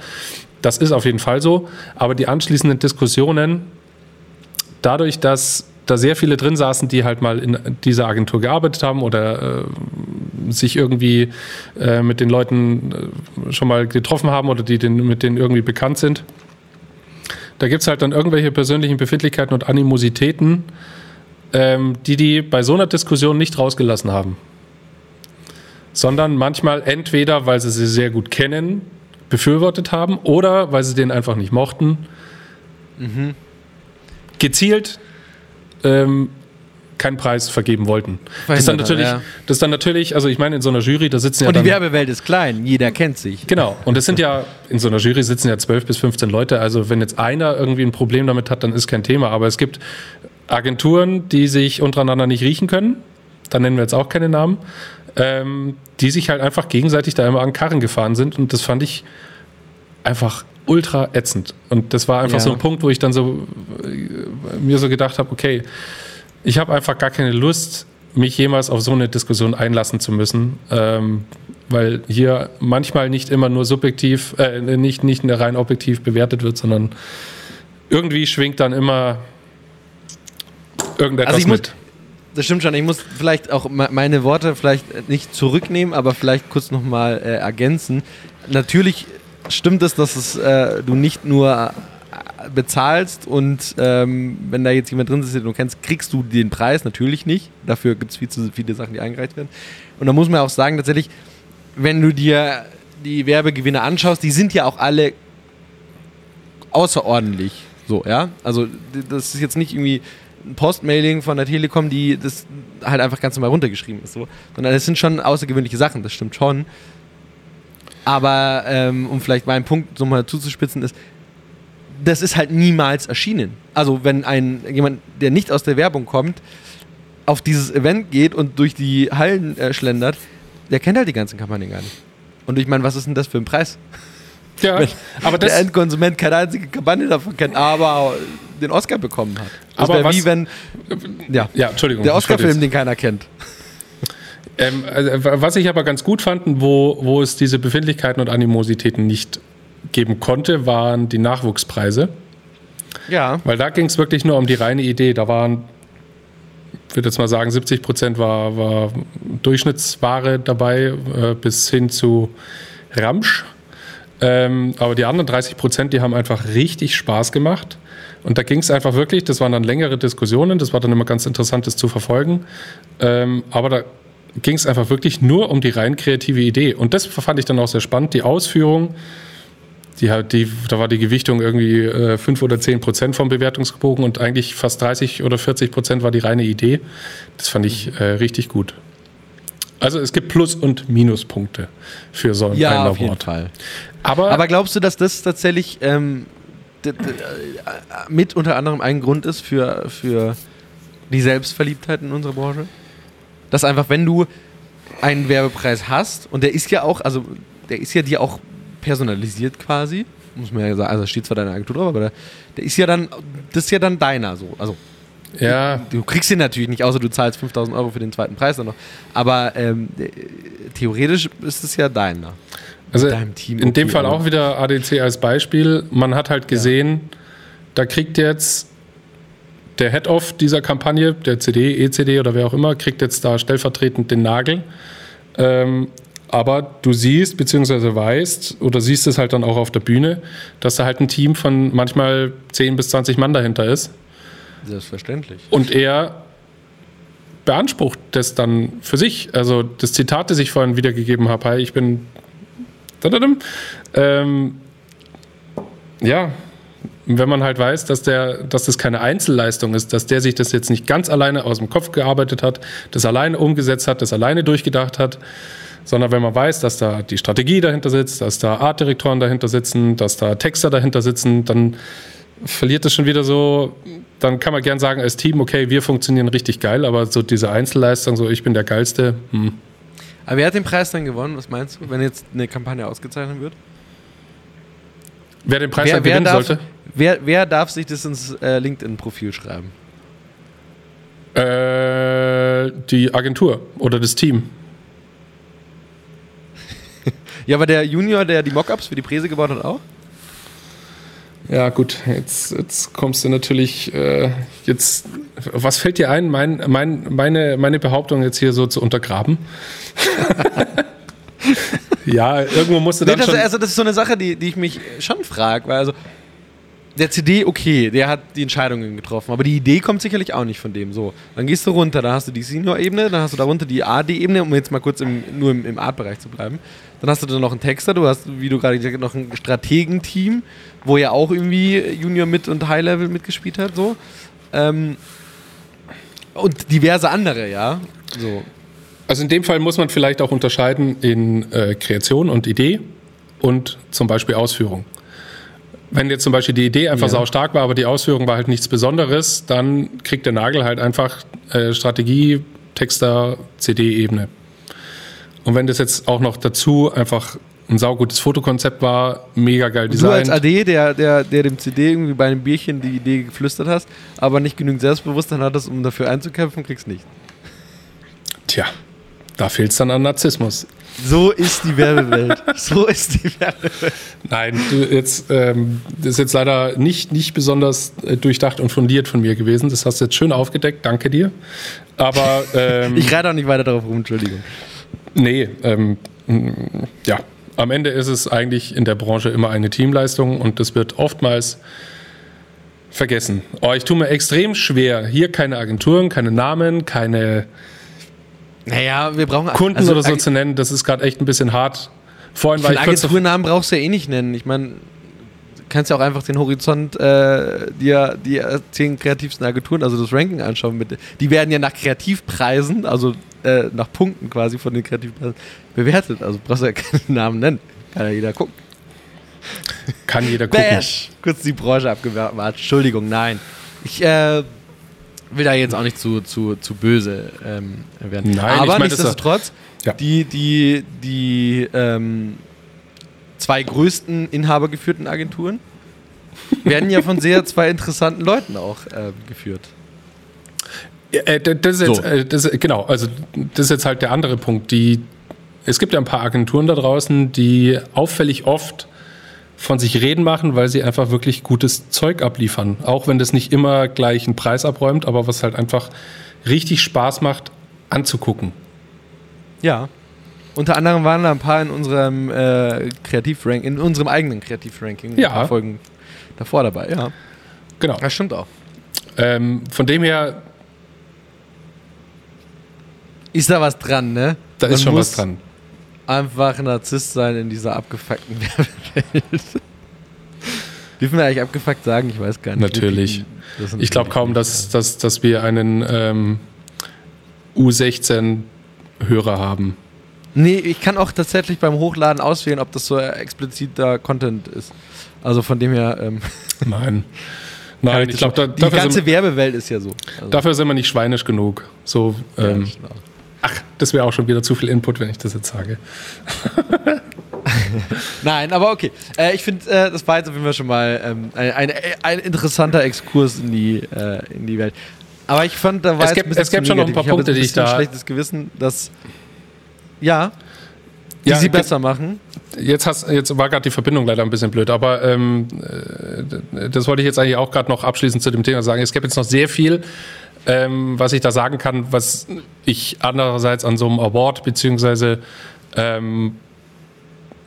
Das ist auf jeden Fall so. Aber die anschließenden Diskussionen, dadurch, dass da sehr viele drin saßen, die halt mal in dieser Agentur gearbeitet haben oder äh, sich irgendwie äh, mit den Leuten äh, schon mal getroffen haben oder die den, mit denen irgendwie bekannt sind. Da gibt es halt dann irgendwelche persönlichen Befindlichkeiten und Animositäten, ähm, die die bei so einer Diskussion nicht rausgelassen haben. Sondern manchmal entweder, weil sie sie sehr gut kennen, befürwortet haben oder weil sie den einfach nicht mochten. Gezielt ähm, keinen Preis vergeben wollten. Das ist, dann natürlich, ja. das dann natürlich, also ich meine, in so einer Jury, da sitzen ja Und die dann, Werbewelt ist klein, jeder kennt sich. Genau. Und es sind ja, in so einer Jury sitzen ja 12 bis 15 Leute. Also wenn jetzt einer irgendwie ein Problem damit hat, dann ist kein Thema. Aber es gibt Agenturen, die sich untereinander nicht riechen können. Da nennen wir jetzt auch keine Namen. Ähm, die sich halt einfach gegenseitig da immer an Karren gefahren sind. Und das fand ich einfach ultra ätzend. Und das war einfach Ja. so ein Punkt, wo ich dann so äh, mir so gedacht habe, okay, ich habe einfach gar keine Lust, mich jemals auf so eine Diskussion einlassen zu müssen, ähm, weil hier manchmal nicht immer nur subjektiv, äh, nicht, nicht rein objektiv bewertet wird, sondern irgendwie schwingt dann immer irgendetwas Also ich muss- mit. Das stimmt schon. Ich muss vielleicht auch me- meine Worte vielleicht nicht zurücknehmen, aber vielleicht kurz nochmal äh, ergänzen. Natürlich stimmt es, dass es, äh, du nicht nur äh, bezahlst und ähm, wenn da jetzt jemand drin sitzt, den du kennst, kriegst du den Preis natürlich nicht. Dafür gibt es viel zu viele Sachen, die eingereicht werden. Und da muss man auch sagen, tatsächlich, wenn du dir die Werbegewinne anschaust, die sind ja auch alle außerordentlich. So, ja. Also, das ist jetzt nicht irgendwie Postmailing von der Telekom, die das halt einfach ganz normal runtergeschrieben ist, so. Sondern es sind schon außergewöhnliche Sachen, das stimmt schon. Aber, ähm, um vielleicht meinen Punkt nochmal zuzuspitzen, ist, das ist halt niemals erschienen. Also, wenn ein jemand, der nicht aus der Werbung kommt, auf dieses Event geht und durch die Hallen äh, schlendert, der kennt halt die ganzen Kampagnen gar nicht. Und ich meine, was ist denn das für ein Preis? Ja, Wenn aber der Endkonsument keine einzige Kampagne davon kennt, aber den Oscar bekommen hat. Das Aber was- wie wenn ja, ja, Entschuldigung. der Oscar-Film, den keiner kennt. Ähm, also, was ich aber ganz gut fand, wo, wo es diese Befindlichkeiten und Animositäten nicht geben konnte, waren die Nachwuchspreise. Ja. Weil da ging es wirklich nur um die reine Idee. Da waren, ich würde jetzt mal sagen, 70 Prozent war, war Durchschnittsware dabei, äh, bis hin zu Ramsch. Ähm, aber die anderen 30 Prozent, die haben einfach richtig Spaß gemacht. Und da ging es einfach wirklich, das waren dann längere Diskussionen, das war dann immer ganz interessant, das zu verfolgen. Ähm, aber da ging es einfach wirklich nur um die rein kreative Idee. Und das fand ich dann auch sehr spannend, die Ausführung. Die, die, da war die Gewichtung irgendwie äh, 5 oder 10 Prozent vom Bewertungsbogen und eigentlich fast 30 oder 40 Prozent war die reine Idee. Das fand ich äh, richtig gut. Also es gibt Plus- und Minuspunkte für so ein Ja, ein auf jeden. Fall. Aber, Aber glaubst du, dass das tatsächlich ähm, äh, mit unter anderem ein Grund ist für, für die Selbstverliebtheit in unserer Branche? Dass einfach, wenn du einen Werbepreis hast, und der ist ja auch, also der ist ja dir auch personalisiert quasi. Muss man ja sagen, also steht zwar deine Agentur drauf, aber der, der ist ja dann, das ist ja dann deiner so. Also Ja, du kriegst ihn natürlich nicht, außer du zahlst 5000 Euro für den zweiten Preis dann noch. Aber ähm, äh, theoretisch ist es ja deiner. also deinem Team in dem Fall aber- auch wieder ADC als Beispiel. Man hat halt gesehen, da kriegt jetzt der Head-Off dieser Kampagne, der CD, ECD oder wer auch immer, kriegt jetzt da stellvertretend den Nagel. Ähm, aber du siehst, beziehungsweise weißt, oder siehst es halt dann auch auf der Bühne, dass da halt ein Team von manchmal 10 bis 20 Mann dahinter ist. Selbstverständlich. Und er beansprucht das dann für sich. Also das Zitat, das ich vorhin wiedergegeben habe, hi, ich bin. Ähm, ja, wenn man halt weiß, dass, der, dass das keine Einzelleistung ist, dass der sich das jetzt nicht ganz alleine aus dem Kopf gearbeitet hat, das alleine umgesetzt hat, das alleine durchgedacht hat, sondern wenn man weiß, dass da die Strategie dahinter sitzt, dass da Artdirektoren dahinter sitzen, dass da Texter dahinter sitzen, dann verliert es schon wieder so, dann kann man gern sagen als Team, okay, wir funktionieren richtig geil, aber so diese Einzelleistung, so ich bin der Geilste, hm. Aber wer hat den Preis dann gewonnen? Was meinst du, wenn jetzt eine Kampagne ausgezeichnet wird? wer den Preis Wer, dann wer, gewinnen darf, sollte, wer, wer darf sich das ins äh, LinkedIn-Profil schreiben? äh, die Agentur oder das Team. Ja, aber der Junior, der die Mockups für die Präse gebaut hat, auch? Ja, gut, jetzt, jetzt kommst du natürlich, äh, jetzt, was fällt dir ein, mein, mein, meine, meine Behauptung jetzt hier so zu untergraben? ja, irgendwo musst du Nee, dann das, schon... also das ist so eine Sache, die, die ich mich schon frage, weil also der CD, okay, der hat die Entscheidungen getroffen, aber die Idee kommt sicherlich auch nicht von dem. So, dann gehst du runter, dann hast du die Senior-Ebene, dann hast du darunter die AD-Ebene, um jetzt mal kurz im, nur im, im Art-Bereich zu bleiben. Dann hast du dann noch einen Texter, du hast, wie du gerade gesagt hast, noch ein Strategenteam, wo ja auch irgendwie Junior mit und High-Level mitgespielt hat, so. Ähm, und diverse andere, ja. So. Also in dem Fall muss man vielleicht auch unterscheiden in äh, Kreation und Idee und zum Beispiel Ausführung. Wenn jetzt zum Beispiel die Idee einfach Ja. sau stark war, aber die Ausführung war halt nichts Besonderes, dann kriegt der Nagel halt einfach äh, Strategie, Texter, CD-Ebene. Und wenn das jetzt auch noch dazu einfach ein saugutes Fotokonzept war, mega geil Und du als. AD, der, der, der dem CD irgendwie bei einem Bierchen die Idee geflüstert hast, aber nicht genügend Selbstbewusstsein hattest, um dafür einzukämpfen, kriegst nicht. Tja, da fehlt es dann an Narzissmus. So ist die Werbewelt. so ist die Werbewelt. Nein, du, jetzt, ähm, das ist jetzt leider nicht, nicht besonders äh, durchdacht und fundiert von mir gewesen. Das hast du jetzt schön aufgedeckt, danke dir. Aber ähm, Ich reite auch nicht weiter darauf rum, Entschuldigung. nee, ähm, ja, am Ende ist es eigentlich in der Branche immer eine Teamleistung und das wird oftmals vergessen. Oh, ich tue mir extrem schwer. Hier keine Agenturen, keine Namen, keine Naja, wir brauchen Kunden also, oder so zu nennen. Das ist gerade echt ein bisschen hart. Vorhin war ich Agenturnamen brauchst du ja eh nicht nennen. Ich meine, du kannst ja auch einfach den Horizont äh, dir die zehn kreativsten Agenturen, also das Ranking anschauen. Mit, die werden ja nach Kreativpreisen, also äh, nach Punkten quasi von den Kreativpreisen bewertet. Also brauchst du ja keinen Namen nennen. Kann ja jeder gucken. kann jeder gucken. Bash! Kurz die Branche abgewahrt. Entschuldigung, nein. Ich äh, will da jetzt auch nicht zu, zu, zu böse ähm, werden. Nein, Aber ich mein, nichtsdestotrotz, Ja. die, die, die ähm, zwei größten inhabergeführten Agenturen werden ja von sehr zwei interessanten Leuten auch ähm, geführt. Ja, äh, das ist jetzt, So. äh, das, genau, also das ist jetzt halt der andere Punkt. Die, es gibt ja ein paar Agenturen da draußen, die auffällig oft von sich reden machen, weil sie einfach wirklich gutes Zeug abliefern. Auch wenn das nicht immer gleich einen Preis abräumt, aber was halt einfach richtig Spaß macht anzugucken. Ja. Unter anderem waren da ein paar in unserem äh, Kreativrank, in unserem eigenen Kreativranking, Ja. ein paar Folgen davor dabei, ja. Genau. Das stimmt auch. Ähm, von dem her, Ist da was dran, ne? da Man ist schon was dran. Einfach Narzisst sein in dieser abgefuckten Werbewelt. Dürfen wir eigentlich abgefuckt sagen? Ich weiß gar nicht. Natürlich. Ich glaube kaum, dass, dass, dass wir einen ähm, U16-Hörer haben. Nee, ich kann auch tatsächlich beim Hochladen auswählen, ob das so expliziter Content ist. Also von dem her. Ähm, Nein. Nein, ich glaube, da, die ganze sind, Werbewelt ist ja so. Also, dafür sind wir nicht schweinisch genug. So, ja, ähm, genau. Das wäre auch schon wieder zu viel Input, wenn ich das jetzt sage. Nein, aber okay. Äh, ich finde, äh, das war jetzt auf jeden Fall schon mal ähm, ein, ein, ein interessanter Exkurs in die, äh, in die Welt. Aber ich fand, da war Es gibt- es gibt schon noch ein paar Punkte, ich die ich da- schlechtes Gewissen, dass ja, die Ja, sie besser machen. Jetzt, hast, jetzt war gerade die Verbindung leider ein bisschen blöd, aber ähm, äh, das wollte ich jetzt eigentlich auch gerade noch abschließend zu dem Thema sagen. Es gibt jetzt noch sehr viel, ähm, was ich da sagen kann, was ich andererseits an so einem Award beziehungsweise ähm,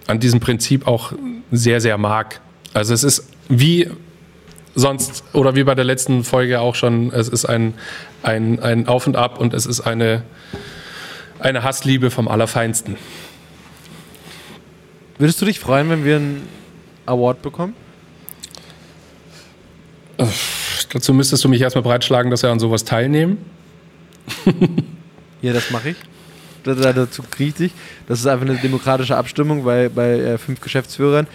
an diesem Prinzip auch sehr, sehr mag. Also es ist wie sonst oder wie bei der letzten Folge auch schon, es ist ein, ein, ein Auf und Ab und es ist eine, eine Hassliebe vom Allerfeinsten. Würdest du dich freuen, wenn wir einen Award bekommen? Dazu müsstest du mich erstmal breitschlagen, dass wir an sowas teilnehmen. Ja, das mache ich. Da- da- Dazu kriege ich dich. Das ist einfach eine demokratische Abstimmung bei, bei äh, fünf Geschäftsführern.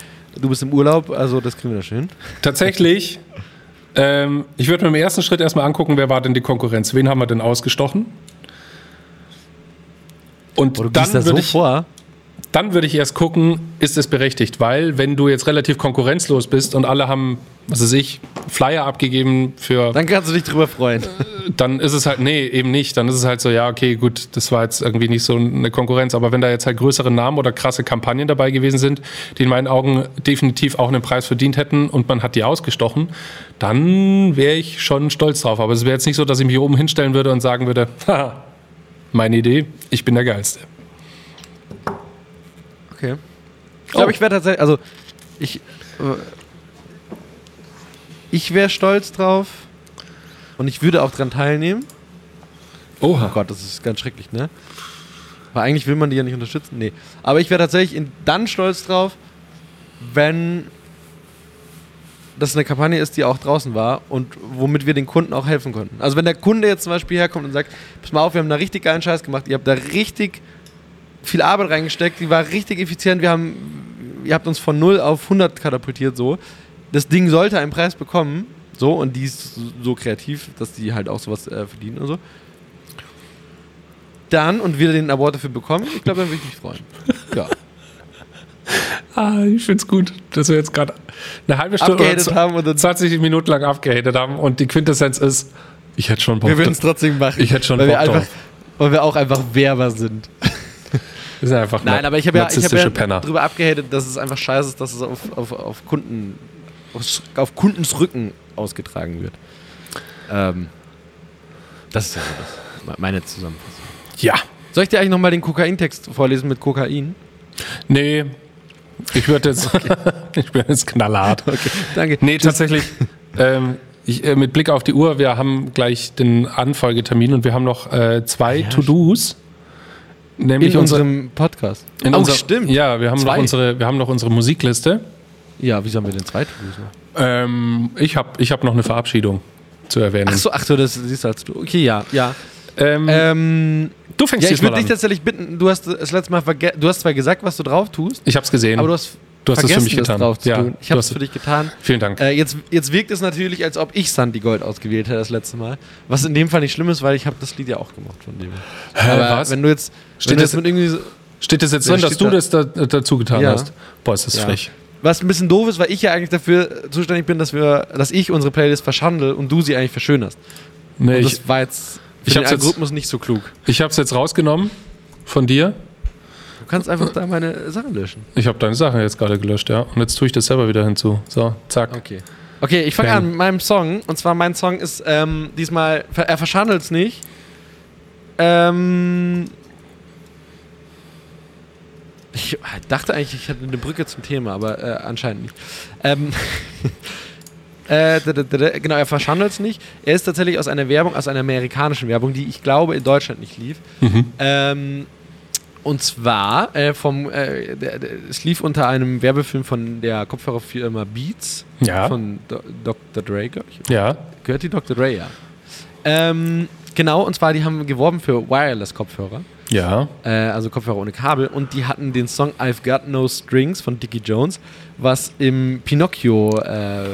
Du bist im Urlaub, also das kriegen wir da schön. Tatsächlich, ähm, ich würde mir im ersten Schritt erstmal angucken, wer war denn die Konkurrenz? Wen haben wir denn ausgestochen? Und Oh, du dann da so würde ich, vor. Dann würde ich erst gucken, ist es berechtigt? Weil, wenn du jetzt relativ konkurrenzlos bist und alle haben, was weiß ich, Flyer abgegeben für Dann kannst du dich drüber freuen. dann ist es halt, nee, eben nicht. Dann ist es halt so, ja, okay, gut, das war jetzt irgendwie nicht so eine Konkurrenz. Aber wenn da jetzt halt größere Namen oder krasse Kampagnen dabei gewesen sind, die in meinen Augen definitiv auch einen Preis verdient hätten und man hat die ausgestochen, dann wäre ich schon stolz drauf. Aber es wäre jetzt nicht so, dass ich mich hier oben hinstellen würde und sagen würde, haha, meine Idee, ich bin der Geilste. Okay. Ich glaube, Oh. ich wäre tatsächlich, also ich, äh, ich wäre stolz drauf und ich würde auch dran teilnehmen. Oh Oha. Gott, das ist ganz schrecklich, ne? Weil eigentlich will man die ja nicht unterstützen. Nee. Aber ich wäre tatsächlich in, dann stolz drauf, wenn das eine Kampagne ist, die auch draußen war und womit wir den Kunden auch helfen konnten. Also wenn der Kunde jetzt zum Beispiel herkommt und sagt, pass mal auf, wir haben da richtig geilen Scheiß gemacht, ihr habt da richtig viel Arbeit reingesteckt, die war richtig effizient, wir haben, ihr habt uns von 0 auf 100 katapultiert, so. Das Ding sollte einen Preis bekommen, so, und die ist so- kreativ, dass die halt auch sowas äh, verdienen und so. Dann, und wir den Award dafür bekommen, ich glaube, dann würde ich mich freuen. Ja. Ah, ich finde es gut, dass wir jetzt gerade eine halbe Stunde oder haben und dann 20 Minuten lang abgehatet haben und die Quintessenz ist, ich hätte schon Bock Wir würden es trotzdem machen. Ich hätte schon weil wir Bock einfach, drauf. Weil wir auch einfach Werber sind. Sind einfach Nein, aber ich habe ja, ich hab ja Penner. drüber abgehatet, dass es einfach scheiße ist, dass es auf, auf, auf Kunden, auf, auf Kundens Rücken ausgetragen wird. Ähm, das ist ja so das, meine Zusammenfassung. Ja. Soll ich dir eigentlich nochmal den Kokaintext vorlesen mit Kokain? Nee, ich würde jetzt, ich bin jetzt knallhart. Danke. Nee, tatsächlich, ähm, ich, äh, mit Blick auf die Uhr, wir haben gleich den Anfolgetermin und wir haben noch äh, zwei Ja, To-Dos. Nämlich In unsere, unserem Podcast. in oh, unser- stimmt. Ja, wir haben, noch unsere, wir haben noch unsere Musikliste. Ja, wieso haben wir denn zwei noch? Ähm, ich habe ich hab noch eine Verabschiedung zu erwähnen. Ach so, ach so, das siehst du als du. Okay, ja, ja. Ähm, Ähm, du fängst ja, ich würde dich tatsächlich bitten, du hast das letzte Mal vergessen, du hast zwar gesagt, was du drauf tust, Ich habe es gesehen. aber du hast, Du hast es für mich getan. drauf zu Ja, tun. Ich habe es für dich getan. Vielen Dank. Äh, jetzt, jetzt wirkt es natürlich, als ob ich Sandy Gold ausgewählt hätte das letzte Mal. Was in dem Fall nicht schlimm ist, weil ich habe das Lied ja auch gemacht von dem. Hä, Aber was? wenn du jetzt, Steht wenn du das- jetzt mit irgendwie so, Steht das jetzt drin, dass du da- das da, dazu getan Ja. hast? Boah, ist das Ja. frech. was ein bisschen doof ist, weil ich ja eigentlich dafür zuständig bin, dass wir, dass ich unsere Playlist verschandel und du sie eigentlich verschönerst. Nee, Und ich das war jetzt für ich den hab's jetzt- Algorithmus nicht so klug. ich habe es jetzt rausgenommen von dir. Du kannst einfach da meine Sachen löschen. Ich habe deine Sachen jetzt gerade gelöscht, ja. Und jetzt tue ich das selber wieder hinzu. So, zack. Okay. Okay, ich fange an mit meinem Song. Und zwar mein Song ist ähm, diesmal, er verschandelt es nicht. Ähm, ich dachte eigentlich, ich hätte eine Brücke zum Thema, aber äh, anscheinend nicht. Ähm, äh, genau, er verschandelt es nicht. Er ist tatsächlich aus einer Werbung, aus einer amerikanischen Werbung, die ich glaube in Deutschland nicht lief. Mhm. Ähm, und zwar äh, vom, äh, der, der, es lief unter einem Werbefilm von der Kopfhörerfirma Beats Ja. von Do Dr. Dre, glaube ich. Ja. Gehört die Dr. Dre, ja. Ähm, genau, und zwar, die haben geworben für Wireless-Kopfhörer, Ja. äh, also Kopfhörer ohne Kabel, und die hatten den Song I've Got No Strings von Dickie Jones, was im Pinocchio, äh,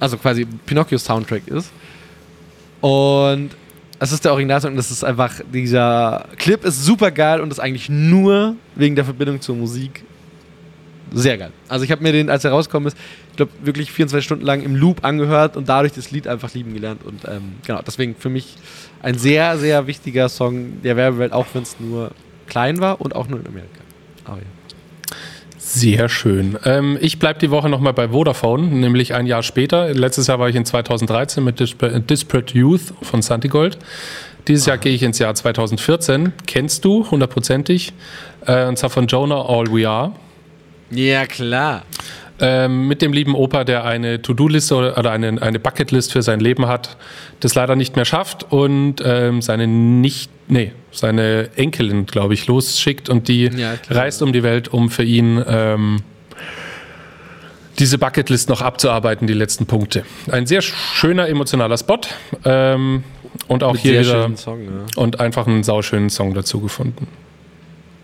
also quasi Pinocchio-Soundtrack ist. Und es ist der Originalsong und das ist einfach, dieser Clip ist super geil und ist eigentlich nur wegen der Verbindung zur Musik Sehr geil. Also ich habe mir den, als er rausgekommen ist, ich glaube wirklich 24 Stunden lang im Loop angehört und dadurch das Lied einfach lieben gelernt. Und ähm, genau, deswegen für mich ein sehr, sehr wichtiger Song der Werbewelt, auch wenn es nur klein war und auch nur in Amerika. Aber ja. Sehr schön. Ähm, ich bleibe die Woche nochmal bei Vodafone, nämlich ein Jahr später. Letztes Jahr war ich in 2013 mit Disparate Youth von Santigold. Dieses Jahr gehe ich ins Jahr 2014. Kennst du hundertprozentig. Äh, und zwar von Jonah All We Are. Ja, klar. Ähm, mit dem lieben Opa, der eine To-Do-Liste oder eine, eine Bucketlist für sein Leben hat, das leider nicht mehr schafft und ähm, seine nicht, nee, seine Enkelin, glaube ich, losschickt und die ja, reist um die Welt, um für ihn ähm, diese Bucketlist noch abzuarbeiten, die letzten Punkte. Ein sehr schöner emotionaler Spot ähm, und auch Mit hier wieder Song, ja. und einfach einen sauschönen Song dazu gefunden.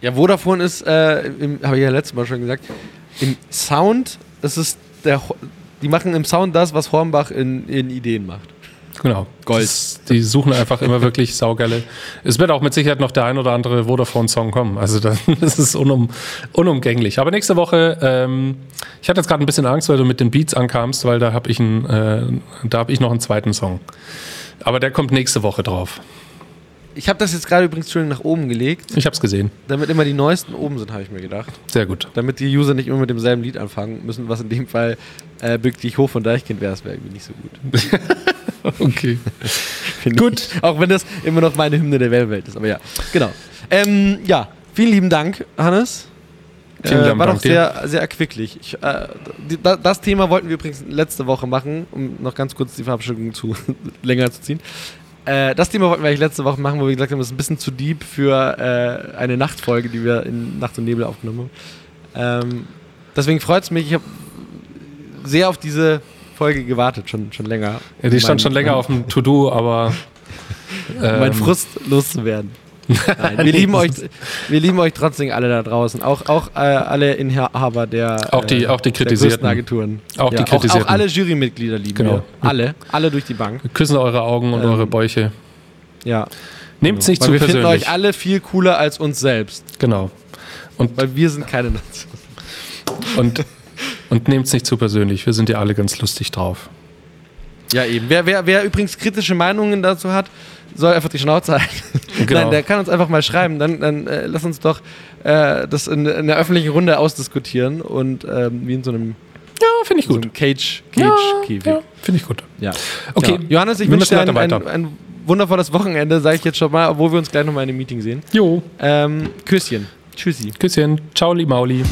Ja, Vodafone ist, äh, habe ich ja letztes Mal schon gesagt, im Sound, das ist der, die machen im Sound das, was Hornbach in, in Ideen macht. Genau. Gold. Das, die suchen einfach immer wirklich saugeile. Es wird auch mit Sicherheit noch der ein oder andere Vodafone-Song kommen. Also das, das ist unum, unumgänglich. Aber nächste Woche, ähm, ich hatte jetzt gerade ein bisschen Angst, weil du mit den Beats ankamst, weil da habe ich, äh, hab ich noch einen zweiten Song. Aber der kommt nächste Woche drauf. Ich habe das jetzt gerade übrigens schön nach oben gelegt. Ich habe es gesehen. Damit immer die neuesten oben sind, habe ich mir gedacht. Sehr gut. Damit die User nicht immer mit demselben Lied anfangen müssen, was in dem Fall äh, Bück dich hoch von Deichkind wäre, das wäre irgendwie nicht so gut. okay. gut. Ich, auch wenn das immer noch meine Hymne der Welt ist. Aber ja, genau. Ähm, ja, vielen lieben Dank, Hannes. Vielen Dank. Äh, war doch sehr, sehr erquicklich. Ich, äh, das Thema wollten wir übrigens letzte Woche machen, um noch ganz kurz die Verabschiedung zu länger zu ziehen. Äh, das Thema wollten wir eigentlich letzte Woche machen, wo wir gesagt haben, das ist ein bisschen zu deep für äh, eine Nachtfolge, die wir in Nacht und Nebel aufgenommen haben. Ähm, deswegen freut es mich, ich habe sehr auf diese Folge gewartet, schon, schon länger. Ja, die stand schon länger auf dem To-Do, aber. Ähm, mein Frust loszuwerden. Nein, wir, lieben euch, wir lieben euch trotzdem alle da draußen. Auch, auch äh, alle Inhaber der, auch die, äh, auch die kritisierten Agenturen. Auch, ja, die kritisierten. Auch, auch alle Jurymitglieder lieben genau. wir. Alle. Alle durch die Bank. Wir küssen eure Augen und ähm, eure Bäuche. Ja. Nehmt es nicht Weil zu wir persönlich. Wir finden euch alle viel cooler als uns selbst. Genau. Und Weil wir sind keine Nation. Und, und nehmt es nicht zu persönlich. Wir sind ja alle ganz lustig drauf. Ja, eben. Wer, wer, wer übrigens kritische Meinungen dazu hat, soll einfach die Schnauze halten. Genau. Nein, der kann uns einfach mal schreiben. Dann, dann äh, lass uns doch äh, das in, in der öffentlichen Runde ausdiskutieren und ähm, wie in so einem ja, finde ich gut. So Cage, Cage, ja, Käfig. Ja, finde ich gut. Ja. Okay, ja. Johannes, ich wünsche dir ein, ein, ein, wundervolles Wochenende, sage ich jetzt schon mal, obwohl wir uns gleich nochmal in einem Meeting sehen. Jo. Ähm, Küsschen. Tschüssi. Küsschen. Ciao, Mauli.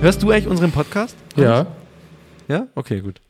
Hörst du eigentlich unseren Podcast? Ja. Ja? Okay, gut.